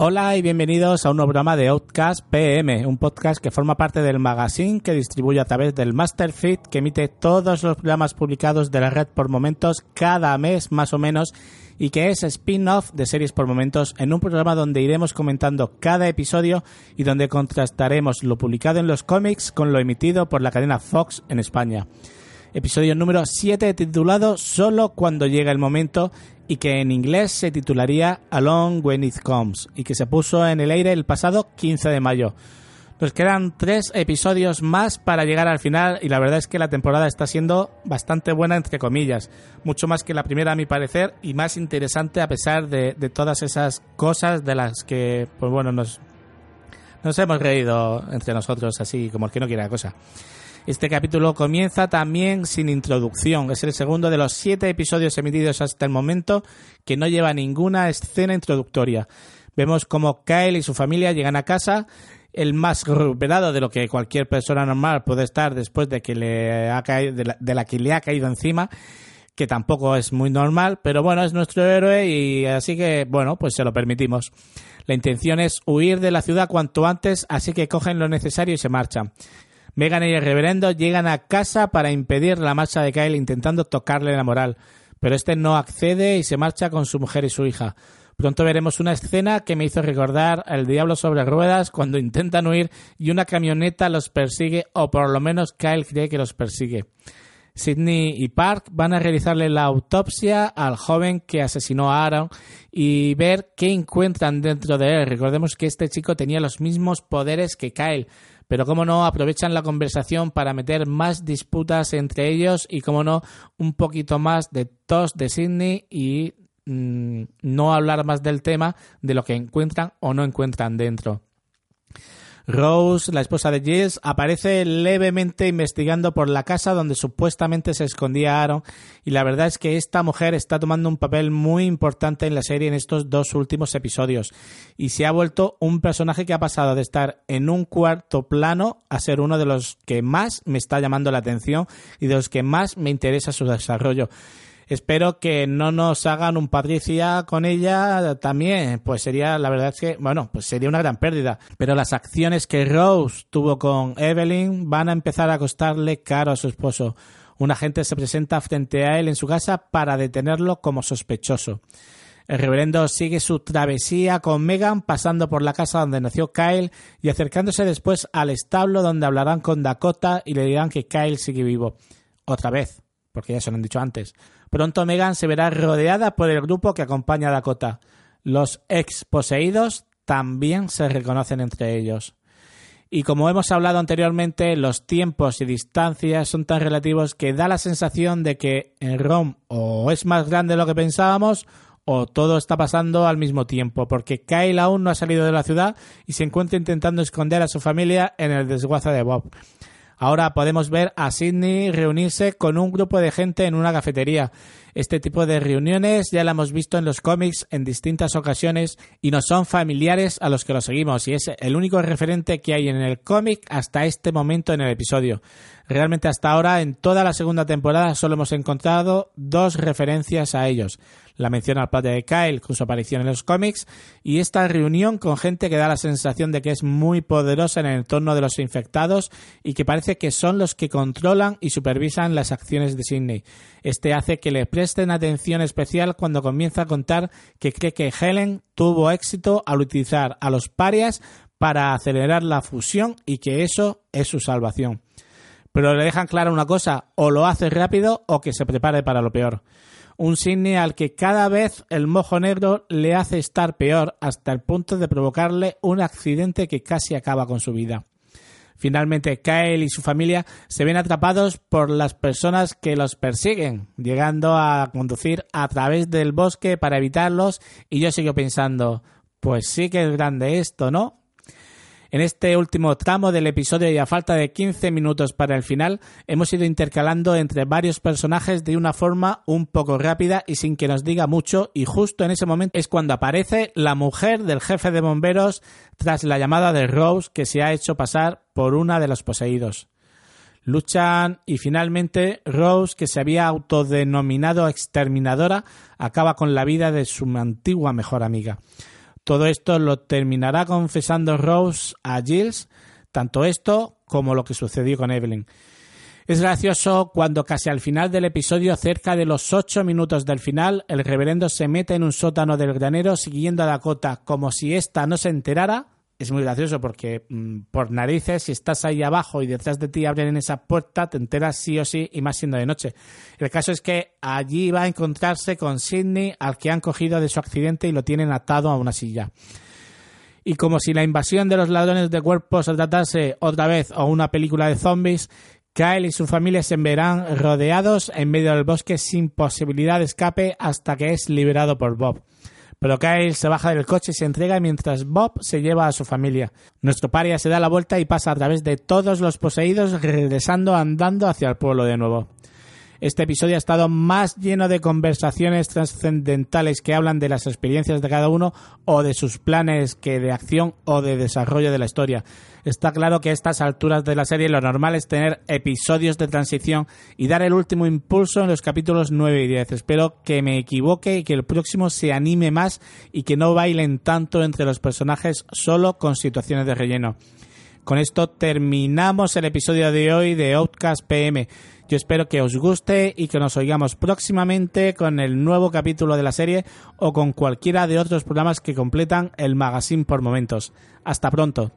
Hola y bienvenidos a un nuevo programa de Outcast PM, un podcast que forma parte del magazine que distribuye a través del Masterfeed que emite todos los programas publicados de la red por momentos cada mes más o menos y que es spin-off de series por momentos en un programa donde iremos comentando cada episodio y donde contrastaremos lo publicado en los cómics con lo emitido por la cadena Fox en España. Episodio número 7 titulado Solo cuando llega el momento y que en inglés se titularía Along When It Comes y que se puso en el aire el pasado 15 de mayo. Nos quedan tres episodios más para llegar al final y la verdad es que la temporada está siendo bastante buena entre comillas, mucho más que la primera a mi parecer y más interesante a pesar de, todas esas cosas de las que, pues bueno, nos, nos hemos reído entre nosotros así como el que no quiere la cosa. Este capítulo comienza también sin introducción. Es el segundo de los siete episodios emitidos hasta el momento que no lleva ninguna escena introductoria. Vemos cómo Kyle y su familia llegan a casa, el más recuperado de lo que cualquier persona normal puede estar después de que le ha caído, de, la, de la que le ha caído encima que tampoco es muy normal, pero bueno, es nuestro héroe y así que, bueno, pues se lo permitimos. La intención es huir de la ciudad cuanto antes, así que cogen lo necesario y se marchan. Megan y el reverendo llegan a casa para impedir la marcha de Kyle intentando tocarle la moral, pero este no accede y se marcha con su mujer y su hija. Pronto veremos una escena que me hizo recordar al diablo sobre ruedas cuando intentan huir y una camioneta los persigue o por lo menos Kyle cree que los persigue. Sidney y Park van a realizarle la autopsia al joven que asesinó a Aaron y ver qué encuentran dentro de él. Recordemos que este chico tenía los mismos poderes que Kyle, pero cómo no aprovechan la conversación para meter más disputas entre ellos y cómo no un poquito más de tos de Sidney y mmm, no hablar más del tema de lo que encuentran o no encuentran dentro. Rose, la esposa de Giles, aparece levemente investigando por la casa donde supuestamente se escondía Aaron y la verdad es que esta mujer está tomando un papel muy importante en la serie en estos dos últimos episodios y se ha vuelto un personaje que ha pasado de estar en un cuarto plano a ser uno de los que más me está llamando la atención y de los que más me interesa su desarrollo. Espero que no nos hagan un Patricia con ella también, pues sería, la verdad es que, bueno, pues sería una gran pérdida. Pero las acciones que Rose tuvo con Evelyn van a empezar a costarle caro a su esposo. Un agente se presenta frente a él en su casa para detenerlo como sospechoso. El reverendo sigue su travesía con Megan pasando por la casa donde nació Kyle y acercándose después al establo donde hablarán con Dakota y le dirán que Kyle sigue vivo. Otra vez, porque ya se lo han dicho antes. Pronto Megan se verá rodeada por el grupo que acompaña a Dakota. Los ex poseídos también se reconocen entre ellos. Y como hemos hablado anteriormente, los tiempos y distancias son tan relativos que da la sensación de que en Rom o es más grande de lo que pensábamos o todo está pasando al mismo tiempo, porque Kyle aún no ha salido de la ciudad y se encuentra intentando esconder a su familia en el desguace de Bob. Ahora podemos ver a Sidney reunirse con un grupo de gente en una cafetería. Este tipo de reuniones ya la hemos visto en los cómics en distintas ocasiones y nos son familiares a los que lo seguimos y es el único referente que hay en el cómic hasta este momento en el episodio. Realmente hasta ahora en toda la segunda temporada solo hemos encontrado dos referencias a ellos. La mención al padre de Kyle con su aparición en los cómics y esta reunión con gente que da la sensación de que es muy poderosa en el entorno de los infectados y que parece que son los que controlan y supervisan las acciones de Sidney. Este hace que le presten atención especial cuando comienza a contar que cree que Helen tuvo éxito al utilizar a los parias para acelerar la fusión y que eso es su salvación. Pero le dejan clara una cosa, o lo hace rápido o que se prepare para lo peor. Un Sidney al que cada vez el mojo negro le hace estar peor hasta el punto de provocarle un accidente que casi acaba con su vida. Finalmente, Kyle y su familia se ven atrapados por las personas que los persiguen, llegando a conducir a través del bosque para evitarlos y yo sigo pensando, pues sí que es grande esto, ¿no? En este último tramo del episodio y a falta de 15 minutos para el final, hemos ido intercalando entre varios personajes de una forma un poco rápida y sin que nos diga mucho y justo en ese momento es cuando aparece la mujer del jefe de bomberos tras la llamada de Rose que se ha hecho pasar por una de los poseídos. Luchan y finalmente Rose, que se había autodenominado exterminadora, acaba con la vida de su antigua mejor amiga. Todo esto lo terminará confesando Rose a Giles, tanto esto como lo que sucedió con Evelyn. Es gracioso cuando casi al final del episodio, cerca de los ocho minutos del final, el reverendo se mete en un sótano del granero siguiendo a Dakota como si ésta no se enterara es muy gracioso porque mm, por narices, si estás ahí abajo y detrás de ti abren esa puerta, te enteras sí o sí y más siendo de noche. El caso es que allí va a encontrarse con Sidney, al que han cogido de su accidente y lo tienen atado a una silla. Y como si la invasión de los ladrones de cuerpos se tratase otra vez o una película de zombies, Kyle y su familia se verán rodeados en medio del bosque sin posibilidad de escape hasta que es liberado por Bob. Pero Kyle se baja del coche y se entrega mientras Bob se lleva a su familia. Nuestro paria se da la vuelta y pasa a través de todos los poseídos, regresando andando hacia el pueblo de nuevo. Este episodio ha estado más lleno de conversaciones trascendentales que hablan de las experiencias de cada uno o de sus planes que de acción o de desarrollo de la historia. Está claro que a estas alturas de la serie lo normal es tener episodios de transición y dar el último impulso en los capítulos 9 y 10. Espero que me equivoque y que el próximo se anime más y que no bailen tanto entre los personajes solo con situaciones de relleno. Con esto terminamos el episodio de hoy de Outcast PM. Yo espero que os guste y que nos oigamos próximamente con el nuevo capítulo de la serie o con cualquiera de otros programas que completan el magazine por momentos. Hasta pronto.